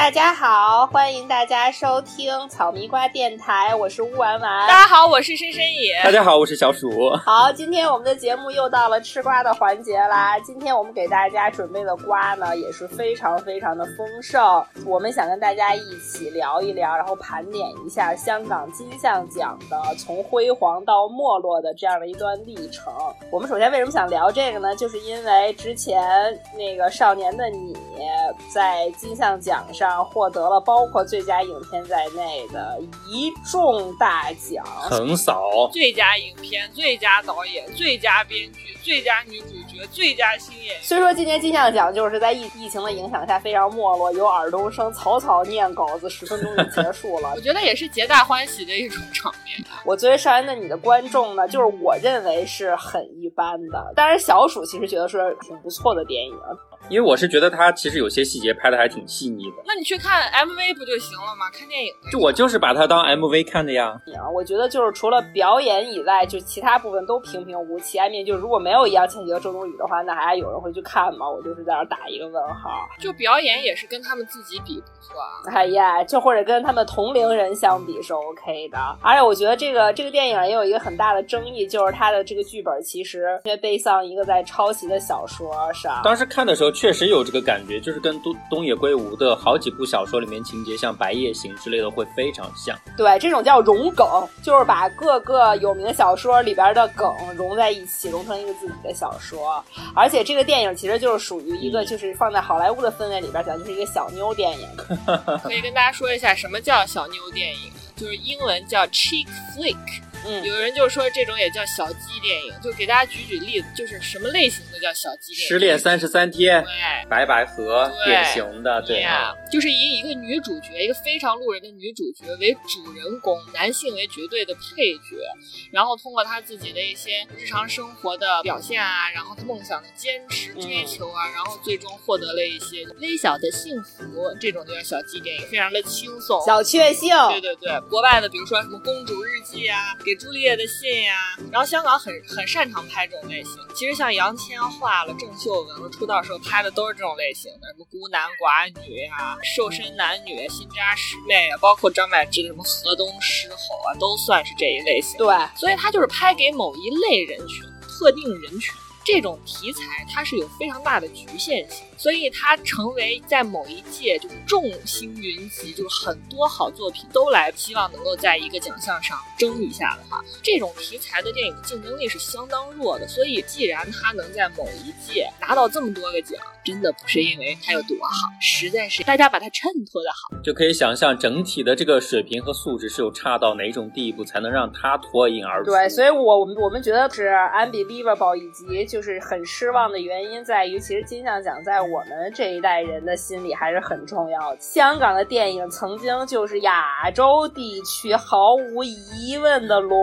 大家好，欢迎大家收听草莓瓜电台，我是乌丸丸。大家好，我是深深野。大家好，我是小鼠。好，今天我们的节目又到了吃瓜的环节啦。今天我们给大家准备的瓜呢，也是非常非常的丰盛。我们想跟大家一起聊一聊，然后盘点一下香港金像奖的从辉煌到没落的这样的一段历程。我们首先为什么想聊这个呢？就是因为之前那个《少年的你》在金像奖上获得了包括最佳影片在内的一众大奖，横扫最佳影片、最佳导演、最佳编剧、最佳女主角、最佳新演员。虽说今年金像奖就是在疫疫情的影响下非常没落，有尔东升草草念稿子，十分钟就结束了我。觉得也是皆大欢喜的一种场面。我作为《少年的你》的观众呢，就是我认为是很一般的，但是小鼠其实觉得是挺不错的电影。因为我是觉得他其实有些细节拍的还挺细腻的，那你去看 MV 不就行了吗？看电影就我就是把它当 MV 看的呀。我觉得就是除了表演以外，就其他部分都平平无奇。I mean，就如果没有易烊千玺和周冬雨的话，那还有人会去看吗？我就是在那儿打一个问号。就表演也是跟他们自己比不错啊。哎呀，就或者跟他们同龄人相比是 OK 的。而且我觉得这个这个电影也有一个很大的争议，就是它的这个剧本其实因为背上一个在抄袭的小说上。当时看的时候确实有这个感觉，就是跟东东野圭吾的好几部小说里面情节，像《白夜行》之类的会非常像。对，这种叫融梗，就是把各个有名小说里边的梗融在一起，融成一个自己的小说。而且这个电影其实就是属于一个，就是放在好莱坞的氛围里边讲，就是一个小妞电影。可以跟大家说一下什么叫小妞电影，就是英文叫 chick flick。嗯，有人就说这种也叫小鸡电影，就给大家举举例子，就是什么类型的叫小鸡电影？失恋三十三天，对。白百合典型的，对啊。就是以一个女主角，一个非常路人的女主角为主人公，男性为绝对的配角，然后通过她自己的一些日常生活的表现啊，然后她梦想的坚持追求啊，然后最终获得了一些微小的幸福，这种就叫小鸡电影，非常的轻松。小确幸。对对对，国外的比如说什么《公主日记》啊，《给朱丽叶的信》呀，然后香港很很擅长拍这种类型。其实像杨千嬅了、郑秀文了，出道时候拍的都是这种类型的，什么孤男寡女呀、瘦身男女、新扎师妹啊，包括张柏芝的什么河东狮吼啊，都算是这一类型。对，所以它就是拍给某一类人群、特定人群。这种题材它是有非常大的局限性，所以他成为在某一届就是众星云集，就是很多好作品都来希望能够在一个奖项上争一下的话，这种题材的电影的竞争力是相当弱的。所以既然他能在某一届拿到这么多个奖，真的不是因为他有多好，实在是大家把它衬托的好。就可以想象整体的这个水平和素质是有差到哪种地步，才能让他脱颖而出。对，所以我我们我们觉得是 unbelievable，以及就是很失望的原因在于，其实金像奖在我们这一代人的心里还是很重要的。香港的电影曾经就是亚洲地区毫无疑问的龙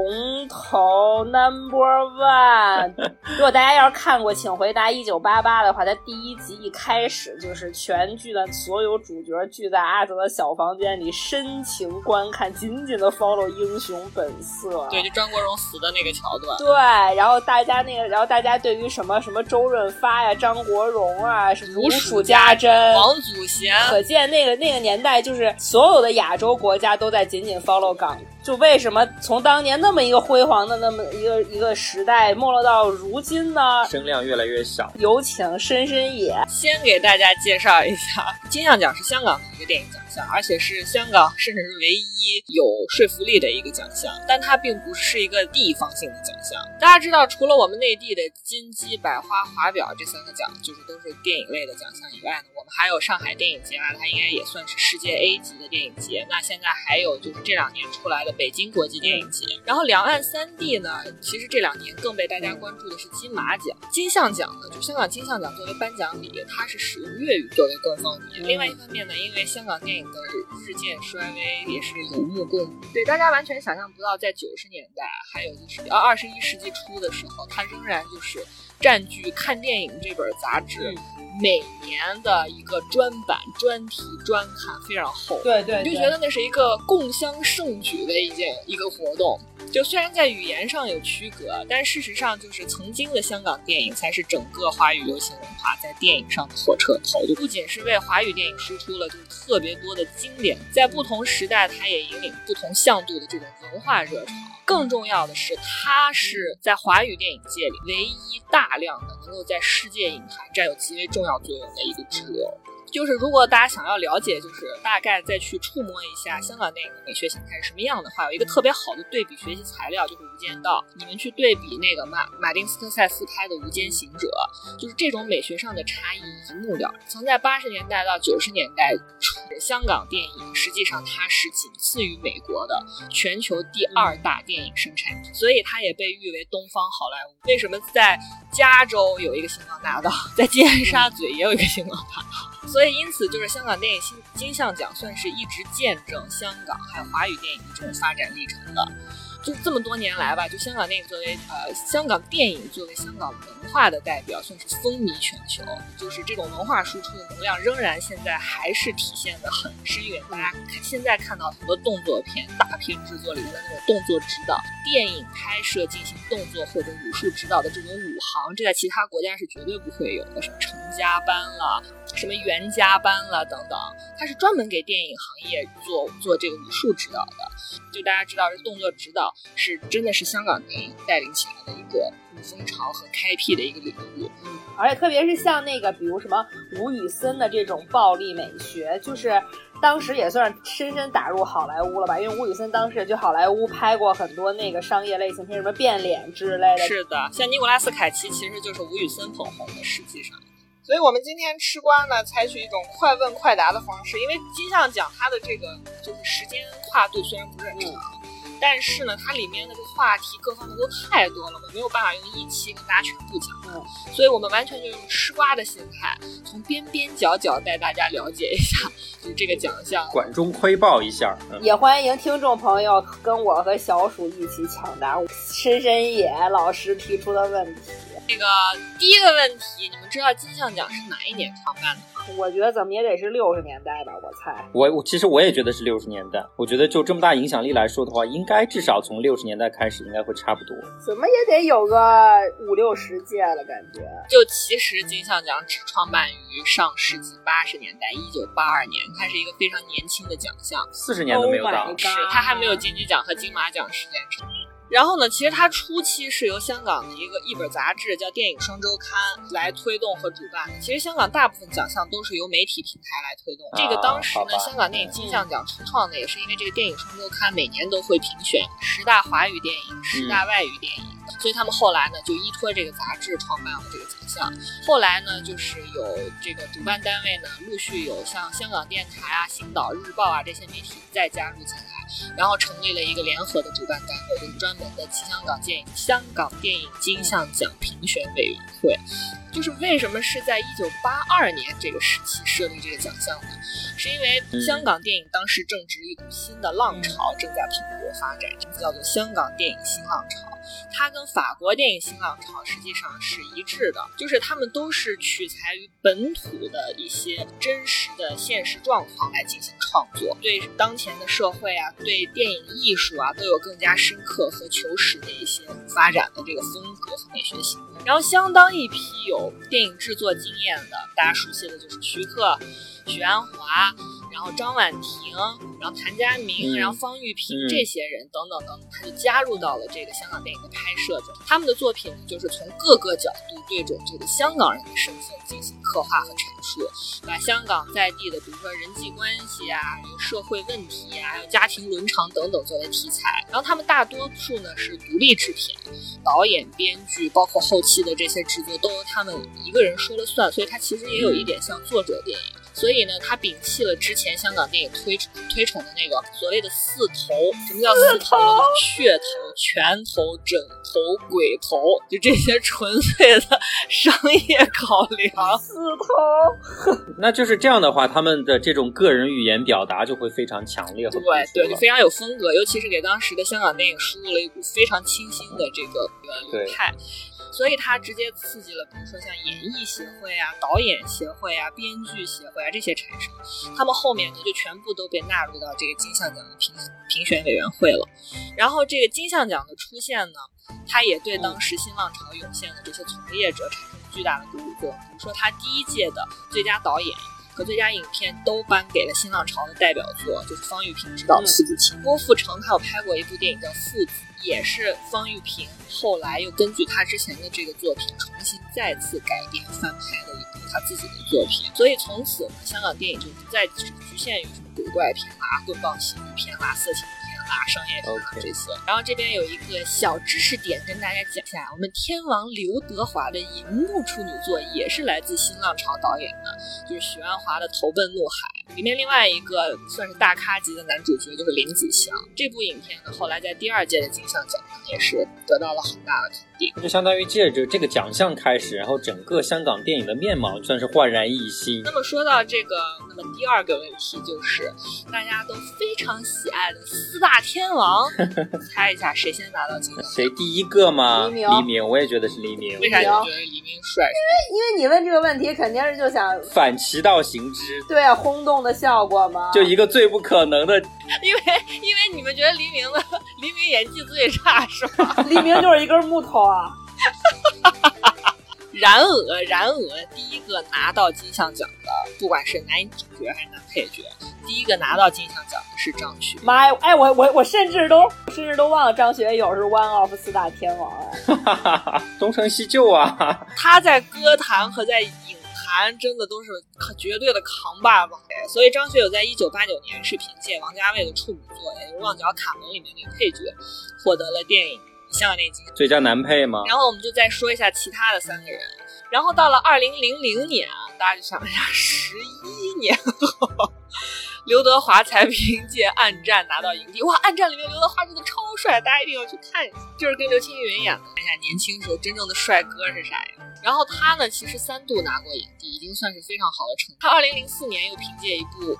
头 number one。如果大家要是看过《请回答一九八八》的话，它第一集一开始就是全剧的所有主角聚在阿泽的小房间里深情观看，紧紧的 follow 英雄本色。对，就张国荣死的那个桥段。对，然后大家那个，然后大家对于什么什么周润发呀、张国荣啊、什么如数家珍、王祖贤，可见那个那个年代，就是所有的亚洲国家都在紧紧 follow 港。就为什么从当年那么一个辉煌的那么一个一个时代，没落到如今呢？声量越来越小。有请深深野。先给大家介绍一下，金像奖是香港的一个电影奖而且是香港甚至是唯一有说服力的一个奖项，但它并不是一个地方性的奖项。大家知道，除了我们内地的金鸡、百花、华表这三个奖，就是都是电影类的奖项以外呢，我们还有上海电影节啊，它应该也算是世界 A 级的电影节。那现在还有就是这两年出来的北京国际电影节。然后两岸三地呢，其实这两年更被大家关注的是金马奖、金像奖呢，就香港金像奖作为颁奖礼，它是使用粤语作为官方语言。另外一方面呢，因为香港电影的日渐衰微，也是有目共睹。对大家完全想象不到，在九十年代，还有就是呃二十一世纪初的时候，它仍然就是占据《看电影》这本杂志。每年的一个专版、专题、专刊非常厚，对对你就觉得那是一个共襄盛举的一件一个活动。就虽然在语言上有区隔，但事实上就是曾经的香港电影才是整个华语流行文化在电影上的火车头，就不仅是为华语电影输出了就是特别多的经典，在不同时代它也引领不同向度的这种文化热潮。更重要的是，它是在华语电影界里唯一大量的能够在世界影坛占有极为重要作用的一个支流。就是如果大家想要了解，就是大概再去触摸一下香港电影的美学形态是什么样的话，有一个特别好的对比学习材料就是《无间道》。你们去对比那个马马丁斯科塞斯拍的《无间行者》，就是这种美学上的差异一目了然。曾在八十年代到九十年代，香港电影实际上它是仅次于美国的全球第二大电影生产，所以它也被誉为东方好莱坞。为什么在加州有一个星光大道，在尖沙咀也有一个星光大道？所以，因此，就是香港电影金金像奖算是一直见证香港还有华语电影的这种发展历程的。就这么多年来吧，就香港电影作为呃香港电影作为香港文化的代表，算是风靡全球。就是这种文化输出的能量，仍然现在还是体现的很深远。大家看现在看到很多动作片、大片制作里的那种动作指导、电影拍摄进行动作或者武术指导的这种武行，这在其他国家是绝对不会有的，什么成家班了。什么袁家班了等等，他是专门给电影行业做做这个武术指导的。就大家知道，这动作指导是真的是香港电影带领起来的一个风潮和开辟的一个领域。嗯，而且特别是像那个，比如什么吴宇森的这种暴力美学，就是当时也算是深深打入好莱坞了吧？因为吴宇森当时就好莱坞拍过很多那个商业类型片，什么变脸之类的。是的，像尼古拉斯凯奇其实就是吴宇森捧红的，实际上。所以我们今天吃瓜呢，采取一种快问快答的方式，因为金像奖它的这个就是时间跨度虽然不是很长，但是呢，它里面的这个话题各方面都太多了，我没有办法用一期跟大家全部讲。嗯，所以我们完全就用吃瓜的心态，从边边角角带大家了解一下，就是这个奖项，管中窥豹一下。也欢迎听众朋友跟我和小鼠一起抢答深深野老师提出的问题。这个第一个问题，你们知道金像奖是哪一年创办的吗？我觉得怎么也得是六十年代吧，我猜。我我其实我也觉得是六十年代。我觉得就这么大影响力来说的话，应该至少从六十年代开始，应该会差不多。怎么也得有个五六十届了，感觉。就其实金像奖只创办于上世纪八十年代，一九八二年，它是一个非常年轻的奖项，四十年都没有到，是它还没有金鸡奖和金马奖时间长。然后呢，其实它初期是由香港的一个一本杂志叫《电影双周刊》来推动和主办的。其实香港大部分奖项都是由媒体平台来推动。这个当时呢，香港电影金像奖初创的也是因为这个《电影双周刊》每年都会评选十大华语电影、十大外语电影，所以他们后来呢就依托这个杂志创办了这个奖项。后来呢，就是有这个主办单位呢陆续有像香港电台啊、星岛日报啊这些媒体再加入进来。然后成立了一个联合的主办单位，就是专门的香港电影香港电影金像奖评选委员会。就是为什么是在一九八二年这个时期设立这个奖项呢？是因为香港电影当时正值一股新的浪潮正在蓬勃发展，这叫做香港电影新浪潮。它跟法国电影新浪潮实际上是一致的，就是他们都是取材于本土的一些真实的现实状况来进行创作，对当前的社会啊，对电影艺术啊，都有更加深刻和求实的一些发展的这个风格和美学性。然后，相当一批有电影制作经验的，大家熟悉的就是徐克、许鞍华。然后张婉婷，然后谭家明，然后方玉萍这些人等等等等，他就加入到了这个香港电影的拍摄中。他们的作品呢，就是从各个角度对准这个香港人的身份进行刻画和阐述，把香港在地的，比如说人际关系啊、社会问题啊、还有家庭伦常等等作为题材。然后他们大多数呢是独立制片，导演、编剧，包括后期的这些制作都由他们一个人说了算，所以它其实也有一点像作者电影。所以呢，他摒弃了之前香港电影推推崇的那个所谓的四头，什么叫四头？血头、拳头、枕头、鬼头，就这些纯粹的商业考量。四头，那就是这样的话，他们的这种个人语言表达就会非常强烈对对，就非常有风格，尤其是给当时的香港电影输入了一股非常清新的这个流派。所以它直接刺激了，比如说像演艺协会啊、导演协会啊、编剧协会啊这些产生，他们后面呢就全部都被纳入到这个金像奖的评评选委员会了。然后这个金像奖的出现呢，它也对当时新浪潮涌现的这些从业者产生巨大的鼓舞作用。比如说，他第一届的最佳导演和最佳影片都颁给了新浪潮的代表作，就是方玉萍执导的《父子情》。郭富城他有拍过一部电影叫《父子》，也是方玉萍后来又根据他之前的这个作品重新再次改编翻拍的一部他自己的作品。所以从此呢，香港电影就不再只局限于什么鬼怪片啦、棍棒喜剧片啦、色情片啦、商业片这些。然后这边有一个小知识点跟大家讲一下，我们天王刘德华的银幕处女作也是来自新浪潮导演的，就是许鞍华的《投奔怒海》里面另外一个算是大咖级的男主角就是林子祥。这部影片呢，后来在第二届的金像奖上也是得到了很大的肯定。就相当于借着这个奖项开始，然后整个香港电影的面貌算是焕然一新那。么说到这个，那么第二个问题就是大家都非常喜爱的四大天王，猜一下谁先拿到金像奖？谁第一个吗？黎明黎明，我也觉得是黎明。为啥你觉得黎明帅？因为因为你问这个问题，肯定是就想反其道行之，对啊，轰动的效果吗。就一个最不可能的，因为因为你们觉得黎明的黎明演技最差是吗？黎明就是一根木头啊。然而，然而，第一个拿到金像奖的，不管是男主角还是男配角，第一个拿到金像奖的是张学。妈呀！哎，我我我甚至都甚至都忘了张学友是 one of 四大天王哎。哈哈哈，东成西就啊！他在歌坛和在影坛真的都是绝对的扛把子。所以张学友在一九八九年是凭借王家卫的处女作，也就是《旺角卡门》里面那个配角，获得了电影香港电影金。最佳男配吗？然后我们就再说一下其他的三个人。然后到了二零零零年啊，大家就想一下，十一年后，刘德华才凭借《暗战》拿到影帝。哇，《暗战》里面刘德华真的超帅，大家一定要去看一下，就是跟刘青云演的。看一下年轻时候真正的帅哥是啥呀？然后他呢，其实三度拿过影帝，已经算是非常好的成绩。他二零零四年又凭借一部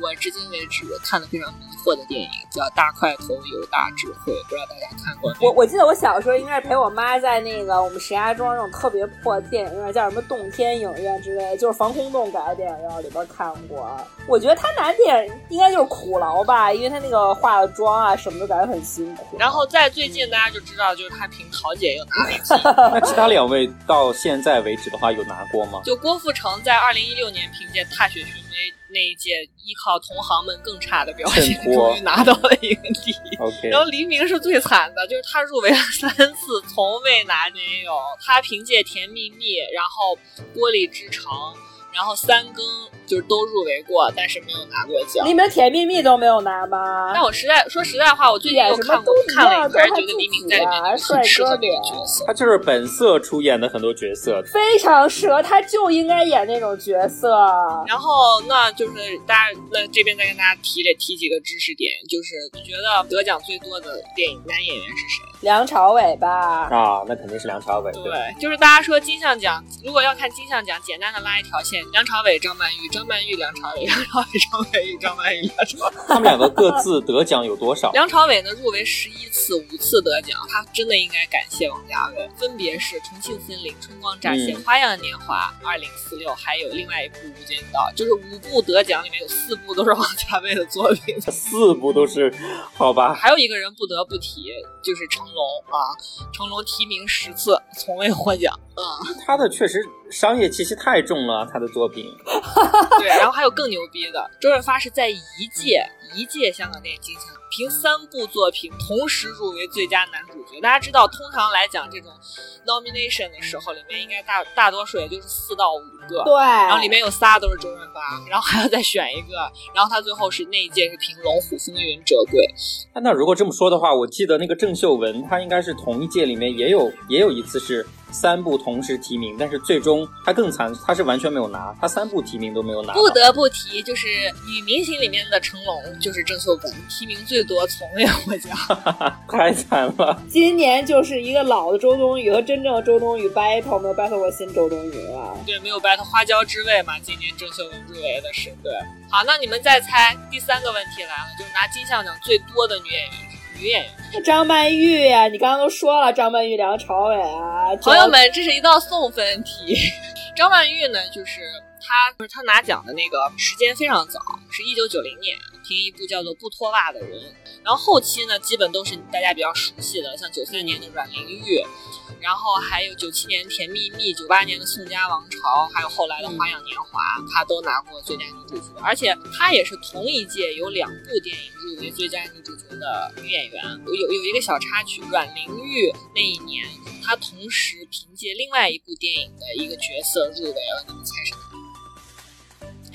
我至今为止看的非常迷惑的电影，叫《大块头有大智慧》，不知道大家看过没有？我我记得我小时候应该是陪我妈在那个我们石家庄那种特别破的电影院，叫什么洞天影院之类的，就是防空洞改的电影院里边看过。我觉得他拿电影应该就是苦劳吧，因为他那个化了妆啊什么的感觉很辛苦。然后在最近大家就知道，就是他凭《桃姐》又拿了。那其他两位到现在为止的话，有拿过吗？就郭富城在二零一六年凭借《踏雪寻梅》那一届，依靠同行们更差的表现，终于拿到了影帝。OK，然后黎明是最惨的，就是他入围了三次，从未拿女友。他凭借《甜蜜蜜》，然后《玻璃之城》，然后三更就是都入围过，但是没有拿过奖你。们甜蜜蜜都没有拿吗？但我实在说实在话，我最近又看过都看了一样，遍，都觉得黎明在里面很适合那个帅哥脸角色。他就是本色出演的很多角色。非常适合，他就应该演那种角色。然后那就是大家那这边再跟大家提这提几个知识点，就是你觉得得奖最多的电影男演员是谁？梁朝伟吧，啊，那肯定是梁朝伟。对，就是大家说金像奖，如果要看金像奖，简单的拉一条线：梁朝伟、张曼玉、张曼玉、梁朝伟、梁朝伟、张曼玉、张曼玉、梁朝伟。他们两个各自得奖有多少？梁朝伟呢入围十一次，五次得奖，他真的应该感谢王家卫，分别是《重庆森林》《春光乍泄》嗯花样年华》《二零四六》，还有另外一部《无间道》，就是五部得奖里面有四部都是王家卫的作品。四部都是，好吧？还有一个人不得不提，就是成龙啊，成龙提名十次，从未获奖。嗯，他的确实商业气息太重了，他的作品。对，然后还有更牛逼的，周润发是在一届一届香港电影金像凭三部作品同时入围最佳男主角。大家知道，通常来讲，这种 nomination 的时候，里面应该大大多数也就是四到五个。对，然后里面有仨都是周润发，然后还要再选一个，然后他最后是那一届是凭《龙虎风云》折桂，啊那如果这么说的话，我记得那个郑秀文，她应该是同一届里面也有也有一次是三部同时提名，但是最终她更惨，她是完全没有拿，她三部提名都没有拿。不得不提，就是女明星里面的成龙，就是郑秀文，提名最多，从未获奖。太惨了。今年就是一个老的周冬雨和真正的周冬雨 battle，没有 battle 过新周冬雨了。对，没有 battle 花椒之味嘛，今年郑秀文入围的是对。好，那你们再猜第三个问题来了，就是拿金像奖最多的女演员女演员。张曼玉呀、你刚刚都说了，张曼玉、梁朝伟啊，朋友们，这是一道送分题。张曼玉呢，就是她，就是她拿奖的那个时间非常早，是一九九零年，听一部叫做《不脱袜的人》，然后后期呢，基本都是大家比较熟悉的，像九三年的《阮玲玉》，然后还有九七年《甜蜜蜜》，九八年的《宋家王朝》，还有后来的《花样年华》，她都拿过最佳女主角，而且她也是同一届有两部电影入围最佳女主角的女演员。有有一个小插曲，阮玲玉那一年，她同时凭借另外一部电影的一个角色入围了，你们猜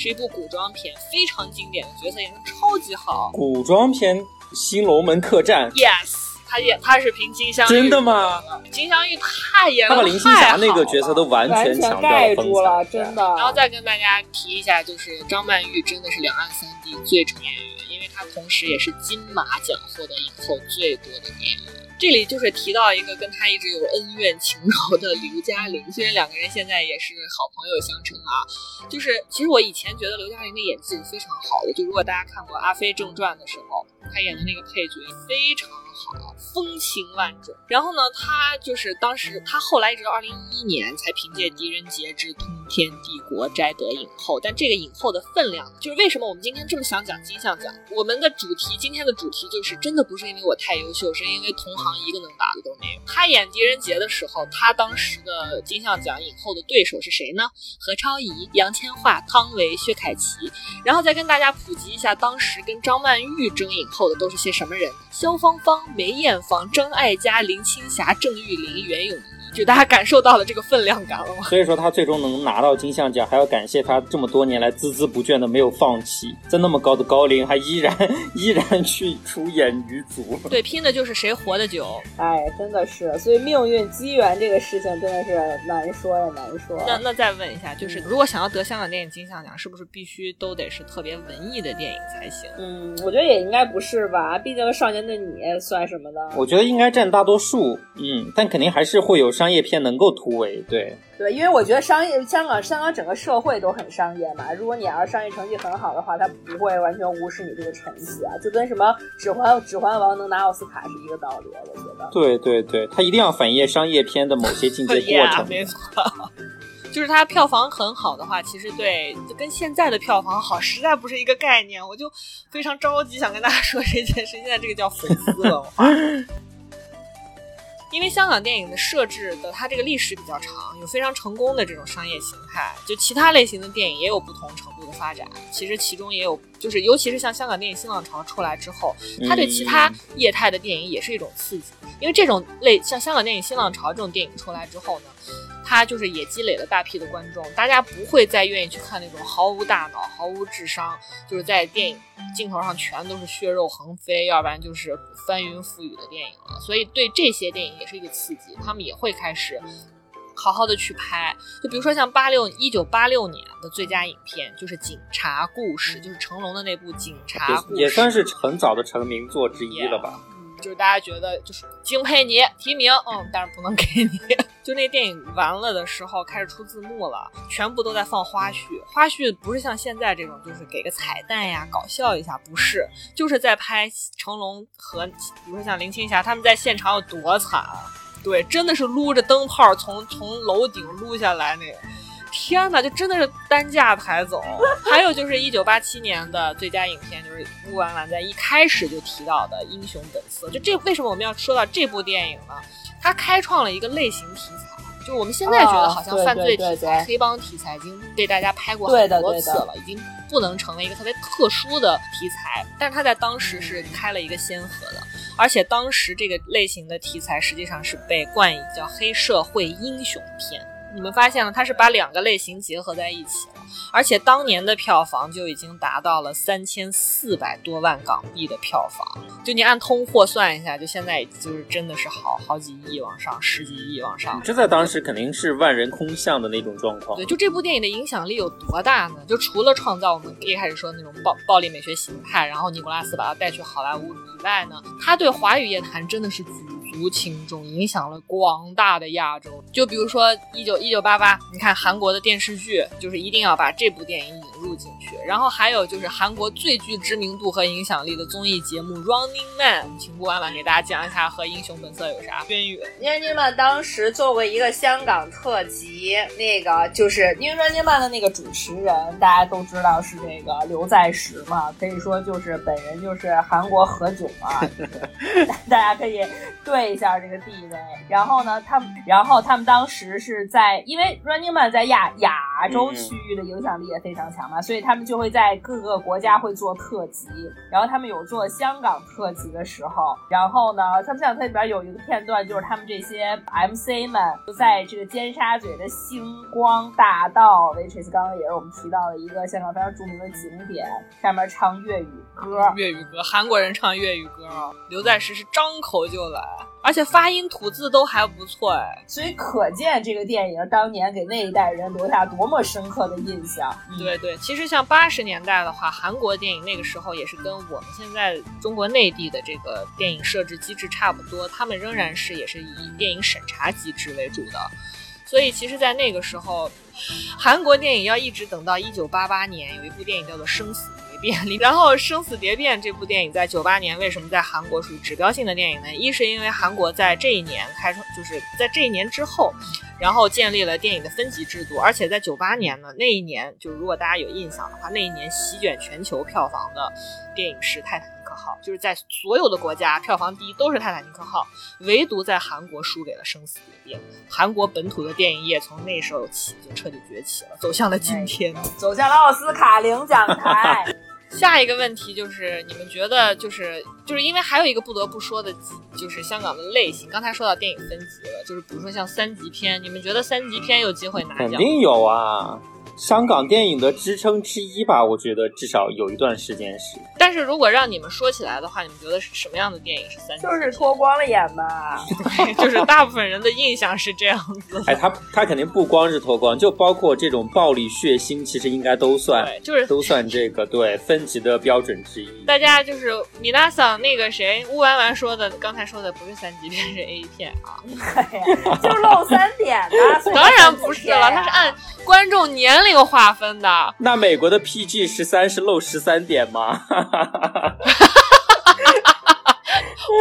是一部古装片，非常经典的角色，演的超级好。古装片《新龙门客栈》Yes，他演他是凭金镶玉真的吗？金镶玉太演了他了，把林青霞那个角色都完完全抢掉盖住了，真的。然后再跟大家提一下，就是张曼玉真的是两岸三地最成演员，因为她同时也是金马奖获得影后最多的女演员。这里就是提到一个跟他一直有恩怨情仇的刘嘉玲，虽然两个人现在也是好朋友相称啊，就是其实我以前觉得刘嘉玲的演技是非常好的，就如果大家看过《阿飞正传》的时候，他演的那个配角非常好，风情万种。然后呢，他就是当时他后来一直到二零一一年才凭借《狄仁杰之通天帝国》摘得影后，但这个影后的分量，就是为什么我们今天这么想讲金像奖？我们的主题今天的主题就是真的不是因为我太优秀，是因为同行一个能打的都没有。他演狄仁杰的时候，他当时的金像奖影后的对手是谁呢？何超仪、杨千嬅、汤唯、薛凯琪。然后再跟大家普及一下，当时跟张曼玉争影后的都是些什么人？萧芳芳、梅艳芳、张艾嘉、林青霞、郑裕玲、袁咏仪。就大家感受到了这个分量感了吗？所以说他最终能拿到金像奖，还要感谢他这么多年来孜孜不倦的没有放弃，在那么高的高龄还依然依然去出演女主。对，拼的就是谁活得久。哎，真的是，所以命运机缘这个事情真的是难说呀，难说。那那再问一下，就是如果想要得香港电影金像奖，是不是必须都得是特别文艺的电影才行？嗯，我觉得也应该不是吧，毕竟《少年的你》算什么呢？我觉得应该占大多数，嗯，但肯定还是会有商业片能够突围。对，对，因为我觉得商业香港香港整个社会都很商业嘛。如果你要是商业成绩很好的话，他不会完全无视你这个成绩啊，就跟什么《指环指环王》能拿奥斯卡是一个道理，我觉得。对对对，他一定要反映商业片的某些情节过 Yeah，程。没错。就是它票房很好的话，其实对就跟现在的票房好实在不是一个概念。我就非常着急想跟大家说这件事，现在这个叫粉丝文化。因为香港电影的设置的它这个历史比较长，有非常成功的这种商业形态，就其他类型的电影也有不同程度的发展。其实其中也有，就是尤其是像香港电影新浪潮出来之后，它对其他业态的电影也是一种刺激。因为这种类像香港电影新浪潮这种电影出来之后呢，它就是也积累了大批的观众，大家不会再愿意去看那种毫无大脑、毫无智商，就是在电影镜头上全都是血肉横飞，要不然就是翻云覆雨的电影了。所以对这些电影也是一个刺激，他们也会开始。好好的去拍，就比如说像八六一九八六年的最佳影片就是《警察故事》，就是成龙的那部《警察故事》，也算是很早的成名作之一了吧。就是大家觉得就是敬佩你提名，嗯，但是不能给你。就那电影完了的时候开始出字幕了，全部都在放花絮。花絮不是像现在这种，就是给个彩蛋呀，搞笑一下，不是，就是在拍成龙和比如说像林青霞他们在现场有多惨。对，真的是撸着灯泡从从楼顶撸下来那个。天哪，就真的是担架抬走。还有就是一九八七年的最佳影片，就是乌兰兰在一开始就提到的《英雄本色》。就这，为什么我们要说到这部电影呢？它开创了一个类型题材，就是我们现在觉得好像犯罪题材、黑帮题材已经被大家拍过很多次了，已经不能成为一个特别特殊的题材。但是它在当时是开了一个先河的，而且当时这个类型的题材实际上是被冠以叫黑社会英雄片。你们发现了，它是把两个类型结合在一起了，而且当年的票房就已经达到了三千四百多万港币的票房。就你按通货算一下，就现在就是真的是好好几亿往上，十几亿往上。这在当时肯定是万人空巷的那种状况。对，就这部电影的影响力有多大呢？就除了创造我们一开始说那种暴暴力美学形态，然后尼古拉斯把它带去好莱坞以外呢，它对华语乐坛真的是举无情中，影响了广大的亚洲。就比如说一九一九八八，你看韩国的电视剧，就是一定要把这部电影引入进去。去。然后还有就是韩国最具知名度和影响力的综艺节目《Running Man》，请顾婉婉给大家讲一下和《英雄本色》有啥渊源。《Running Man》当时做过一个香港特辑，那个就是因为《Running Man》的那个主持人大家都知道是这个刘在石嘛，可以说就是本人就是韩国何炅嘛 大家可以对一下这个地位。然后呢，他们然后他们当时是在因为《Running Man》在亚亚洲区域的影响力也非常强嘛，所以他们就会在各个国家会做特辑。然后他们有做香港特辑的时候，然后呢，他们香港特辑里边有一个片段，就是他们这些 MC 们就在这个尖沙咀的星光大道，which is 刚刚也是我们提到的一个香港非常著名的景点，上面唱粤语歌。粤语歌，韩国人唱粤语歌啊，刘在石是张口就来，而且发音吐字都还不错哎，所以可见这个电影当年给那一代人留下多么深刻的印象。对对，其实像八十年代的话，韩国电影那个时候也是跟我们现在中国内地的这个电影设置机制差不多，他们仍然是也是以电影审查机制为主的。所以其实，在那个时候，韩国电影要一直等到一九八八年，有一部电影叫做《生死蝶变》。然后，《生死蝶变》这部电影在九八年为什么在韩国属于指标性的电影呢？一是因为韩国在这一年开创，就是在这一年之后，然后建立了电影的分级制度，而且在九八年呢，那一年就如果大家有印象的话，那一年席卷全球票房的电影是《泰坦尼克号》，就是在所有的国家票房第一都是《泰坦尼克号》，唯独在韩国输给了《生死蝶变》。韩国本土的电影业从那时候起就彻底崛起了，走向了今天，走向了奥斯卡领奖台。下一个问题就是，你们觉得就是就是因为还有一个不得不说的，就是香港的类型。刚才说到电影分级了，就是比如说像三级片，你们觉得三级片有机会拿奖？肯定有啊。香港电影的支撑之一吧，我觉得至少有一段时间是。但是如果让你们说起来的话，你们觉得是什么样的电影是三级？就是脱光了演吧。对，就是大部分人的印象是这样子。哎，他他肯定不光是脱光，就包括这种暴力血腥，其实应该都算，就是都算这个对分级的标准之一。大家就是米拉桑那个谁乌丸丸说的，刚才说的不是三级片，是 A 片啊。就露三点啊！当然不是了，他是按观众年龄。这个划分的，那美国的 PG 十三是漏十三点吗？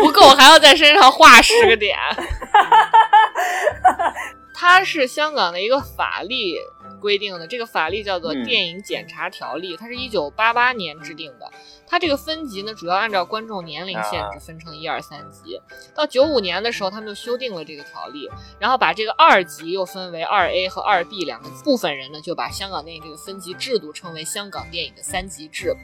不够，还要在身上画十个点。它是香港的一个法律规定的，这个法律叫做《电影检查条例》，它是一九八八年制定的。它这个分级呢，主要按照观众年龄限制分成一二三级。到九五年的时候，他们就修订了这个条例，然后把这个二级又分为二 A 和二 B 两个部分人呢，就把香港电影这个分级制度称为香港电影的三级制，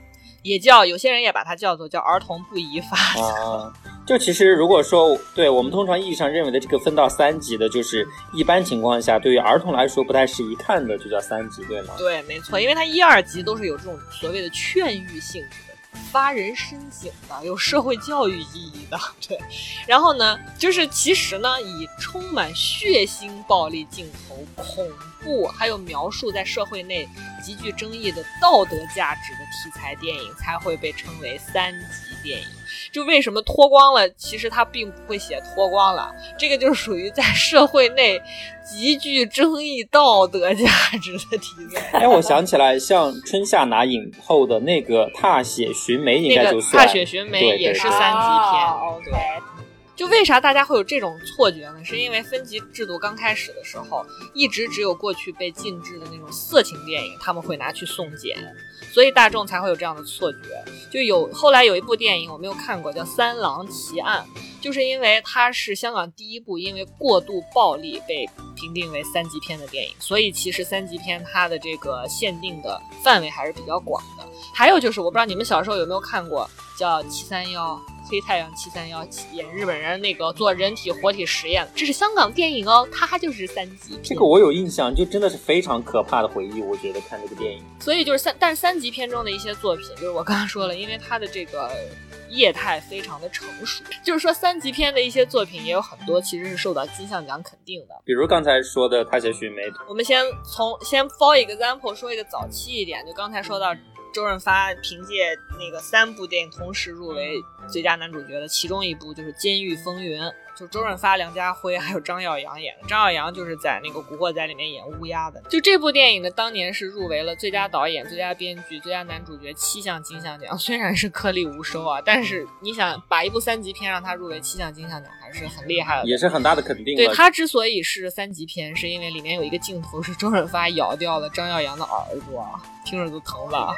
也叫有些人也把它叫做叫儿童不宜法。啊，就其实如果说对我们通常意义上认为的这个分到三级的，就是一般情况下对于儿童来说不太适宜看的，就叫三级，对吗？对，没错，因为它一二级都是有这种所谓的劝喻性质。发人深省的，有社会教育意义的，对。然后呢，就是其实呢，以充满血腥、暴力镜头、恐怖，还有描述在社会内极具争议的道德价值的题材电影，才会被称为三级电影。就为什么脱光了？其实他并不会写脱光了，这个就是属于在社会内极具争议道德价值的题材。哎，我想起来，像春夏拿影后的那个《踏雪寻梅》，应该就算。踏雪寻梅也是三级片。对。就为啥大家会有这种错觉呢？是因为分级制度刚开始的时候，一直只有过去被禁制的那种色情电影，他们会拿去送检。所以大众才会有这样的错觉，就有后来有一部电影我没有看过，叫《三狼奇案》，就是因为它是香港第一部因为过度暴力被评定为三级片的电影，所以其实三级片它的这个限定的范围还是比较广的。还有就是我不知道你们小时候有没有看过叫《七三幺》。黑太阳七三幺演日本人那个做人体活体实验，这是香港电影哦，它就是三级。这个我有印象，就真的是非常可怕的回忆。我觉得看这个电影，所以就是三，但是三级片中的一些作品，就是我刚刚说了，因为它的这个业态非常的成熟，就是说三级片的一些作品也有很多其实是受到金像奖肯定的。比如刚才说的《踏雪寻梅》，我们先从先 for example 说一个早期一点，就刚才说到。周润发凭借那个三部电影同时入围最佳男主角的其中一部就是《监狱风云》。就周润发、梁家辉还有张耀扬演的，张耀扬就是在那个《古惑仔》里面演乌鸦的。就这部电影呢，当年是入围了最佳导演、最佳编剧、最佳男主角七项金像奖，虽然是颗粒无收啊，但是你想把一部三级片让他入围七项金像奖，还是很厉害的，也是很大的肯定。对他之所以是三级片，是因为里面有一个镜头是周润发咬掉了张耀扬的耳朵，听着都疼了。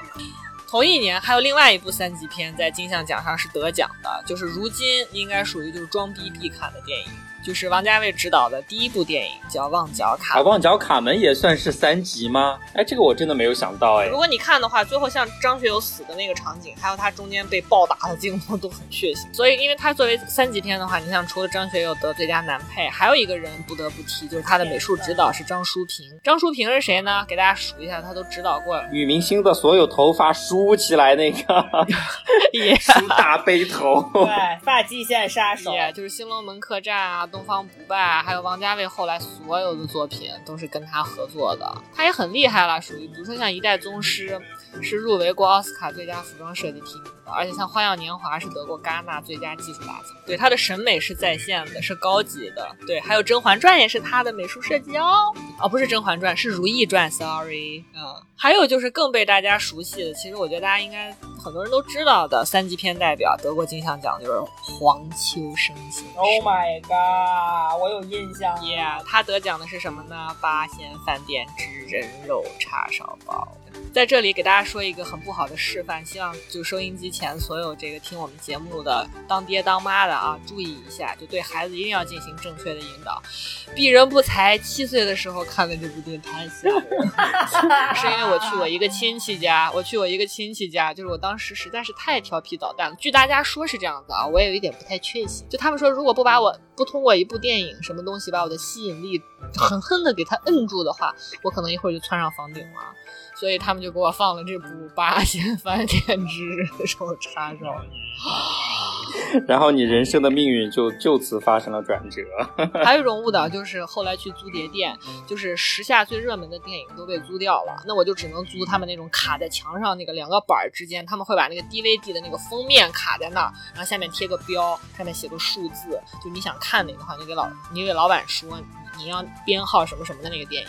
同一年，还有另外一部三级片在金像奖上是得奖的，就是如今应该属于就是装逼必看的电影。就是王家卫执导的第一部电影叫《旺角卡》，旺角卡门也算是三级吗？哎，这个我真的没有想到哎。如果你看的话，最后像张学友死的那个场景，还有他中间被暴打的镜头都很血腥。所以，因为他作为三级片的话，你像除了张学友得最佳男配，还有一个人不得不提，就是他的美术指导是张淑平。张淑平是谁呢？给大家数一下，他都指导过女明星的所有头发梳起来那个，梳大背头，对，发际线杀手，就是《新龙门客栈》啊，《东方不败》。还有王家卫后来所有的作品都是跟他合作的，他也很厉害了，属于比如说像《一代宗师》是入围过奥斯卡最佳服装设计提名的，而且像《花样年华》是得过戛纳最佳技术大奖。对他的审美是在线的，是高级的。对，还有《甄嬛传》也是他的美术设计哦。哦，不是《甄嬛传》，是《如懿传》，sorry。嗯，还有就是更被大家熟悉的，其实我觉得大家应该很多人都知道的三级片代表，得过金像奖就是黄秋生先生。Oh my god，我有印象。Yeah，他得奖的是什么呢？八仙饭店之人肉叉烧包。在这里给大家说一个很不好的示范，希望就收音机前所有这个听我们节目的当爹当妈的啊，注意一下，就对孩子一定要进行正确的引导。鄙人不才七岁的时候看的这部电影太吓人，是因为我去我一个亲戚家，我去我一个亲戚家，就是我当时实在是太调皮捣蛋了。据大家说是这样子啊，我也有一点不太确信。就他们说，如果不把我不通过一部电影什么东西把我的吸引力狠狠的给他摁住的话，我可能一会儿就窜上房顶了。所以他们就给我放了这部《八仙饭店之人肉叉烧》，然后你人生的命运就就此发生了转折。还有一种误导就是后来去租碟店，就是时下最热门的电影都被租掉了，那我就只能租他们那种卡在墙上那个两个板儿之间，他们会把那个 DVD 的那个封面卡在那儿，然后下面贴个标，上面写个数字，就你想看哪个话，你给老你给老板说你要编号什么什么的那个电影。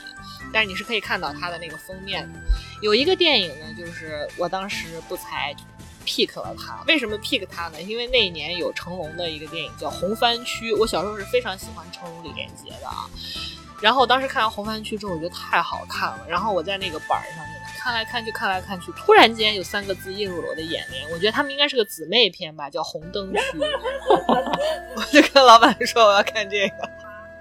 但是你是可以看到它的那个封面的，有一个电影呢，就是我当时不才 pick 了它。为什么 pick 它呢？因为那一年有成龙的一个电影叫《红番区》，我小时候是非常喜欢成龙、李连杰的啊。然后当时看完《红番区》之后，我觉得太好看了。然后我在那个板上面看来看去，看来看去，突然间有三个字映入了我的眼帘。我觉得他们应该是个姊妹片吧，叫《红灯区》。我就跟老板说我要看这个。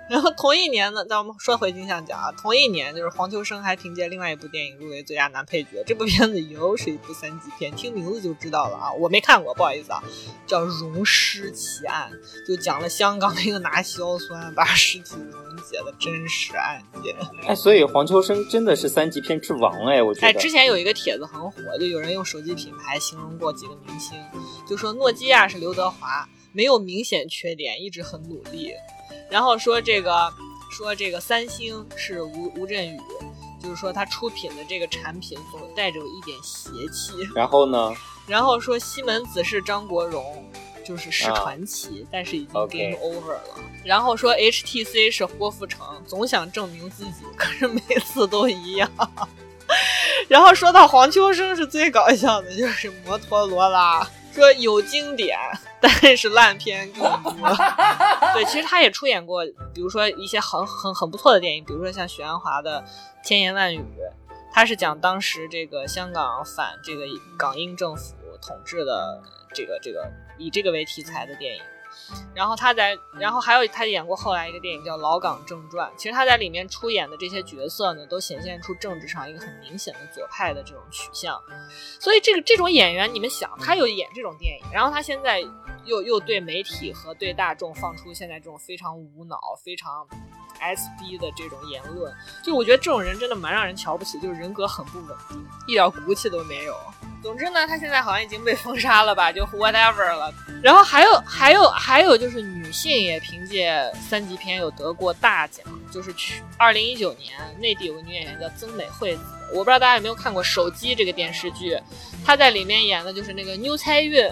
然后同一年呢，咱们说回金像奖啊，同一年就是黄秋生还凭借另外一部电影入围最佳男配角。这部片子又是一部三级片，听名字就知道了啊，我没看过，不好意思啊，叫《溶尸奇案》，就讲了香港那个拿硝酸把尸体溶解的真实案件。哎，所以黄秋生真的是三级片之王哎，我觉得。哎，之前有一个帖子很火，就有人用手机品牌形容过几个明星，就说诺基亚是刘德华，没有明显缺点，一直很努力。然后说这个，说这个三星是吴吴镇宇，就是说他出品的这个产品总带着一点邪气。然后呢？然后说西门子是张国荣，就是是传奇，但是已经 game over 了。然后说 HTC 是郭富城，总想证明自己，可是每次都一样。然后说到黄秋生是最搞笑的，就是摩托罗拉，说有经典。但是烂片更多。对，其实他也出演过，比如说一些很很很不错的电影，比如说像许鞍华的《千言万语》，他是讲当时这个香港反这个港英政府统治的这个这个以这个为题材的电影。然后他在，然后还有他演过后来一个电影叫《老港正传》，其实他在里面出演的这些角色呢，都显现出政治上一个很明显的左派的这种取向。所以这个这种演员，你们想，他又演这种电影，然后他现在又又对媒体和对大众放出现在这种非常无脑、非常 SB 的这种言论，就我觉得这种人真的蛮让人瞧不起，就是人格很不稳定，一点骨气都没有。总之呢，他现在好像已经被封杀了吧，就 whatever 了。然后还有还有还有就是女性也凭借三级片有得过大奖，就是去二零一九年内地有个女演员叫曾美惠子，我不知道大家有没有看过《手机》这个电视剧，她在里面演的就是那个牛彩云。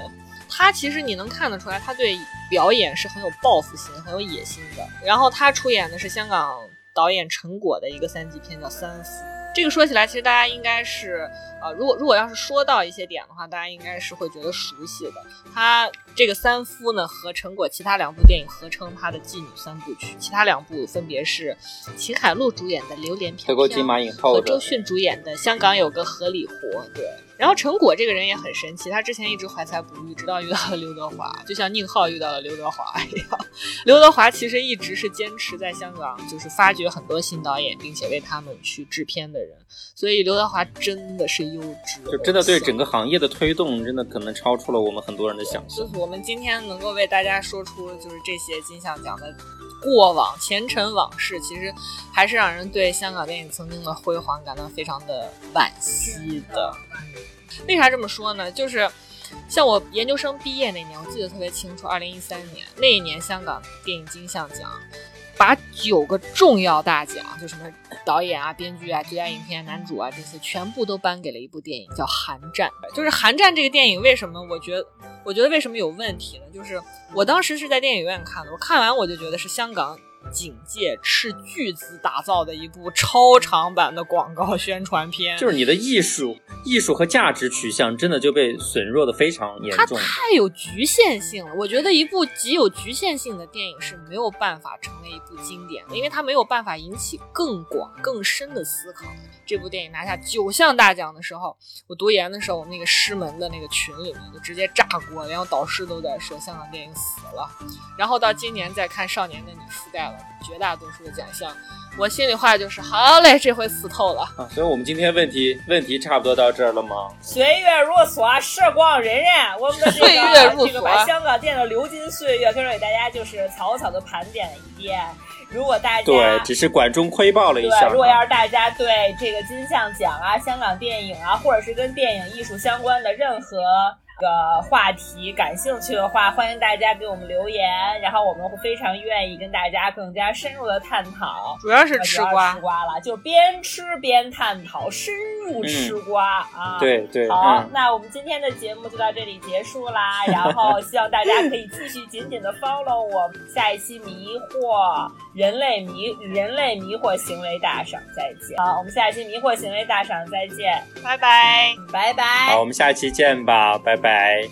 他其实你能看得出来，他对表演是很有抱负心、很有野心的。然后他出演的是香港导演陈果的一个三级片，叫《三夫》。这个说起来，其实大家应该是，呃，如果如果要是说到一些点的话，大家应该是会觉得熟悉的。他这个三夫呢，和陈果其他两部电影合称他的妓女三部曲，其他两部分别是秦海璐主演的《榴莲飘飘》，和周迅主演的《香港有个合理活》。对。然后陈果这个人也很神奇，他之前一直怀才不遇，直到遇到了刘德华，就像宁浩遇到了刘德华一样。刘德华其实一直是坚持在香港，就是发掘很多新导演，并且为他们去制片的人。所以刘德华真的是优质，就真的对整个行业的推动，真的可能超出了我们很多人的想象。就是我们今天能够为大家说出，就是这些金像奖的过往前尘往事，其实还是让人对香港电影曾经的辉煌感到非常的惋惜的。为啥这么说呢？就是像我研究生毕业那年，我记得特别清楚，二零一三年那一年，香港电影金像奖把九个重要大奖，就什么导演啊、编剧啊、最佳影片、男主啊这些，全部都颁给了一部电影，叫《寒战》。就是《寒战》这个电影，为什么我觉得，我觉得为什么有问题呢？就是我当时是在电影院看的，我看完我就觉得是香港。警戒斥巨资打造的一部超长版的广告宣传片，就是你的艺术、艺术和价值取向真的就被损弱的非常严重。它太有局限性了，我觉得一部极有局限性的电影是没有办法成为一部经典的，因为它没有办法引起更广、更深的思考。这部电影拿下九项大奖的时候，我读研的时候，我们那个师门的那个群里面就直接炸锅，连我导师都在说香港电影死了。然后到今年再看《少年的你》，覆盖了绝大多数的奖项，我心里话就是好嘞，这回死透了啊！所以我们今天问题问题差不多到这儿了吗？岁月如梭，时光荏苒，我们的这个这个把香港电影的流金岁月，跟着给大家就是草草的盘点了一遍。如果大家对，只是管中窥豹了一下。如果要是大家对这个金像奖啊、香港电影啊，或者是跟电影艺术相关的任何。个话题感兴趣的话，欢迎大家给我们留言，然后我们会非常愿意跟大家更加深入的探讨。主要是吃瓜，吃瓜了，就边吃边探讨，深入吃瓜啊！对对。好，那我们今天的节目就到这里结束啦，然后希望大家可以继续紧紧的 follow 我，下一期迷惑人类迷人类迷惑行为大赏再见。好，我们下一期迷惑行为大赏再见，拜拜，拜拜。好，我们下期见吧，拜拜。拜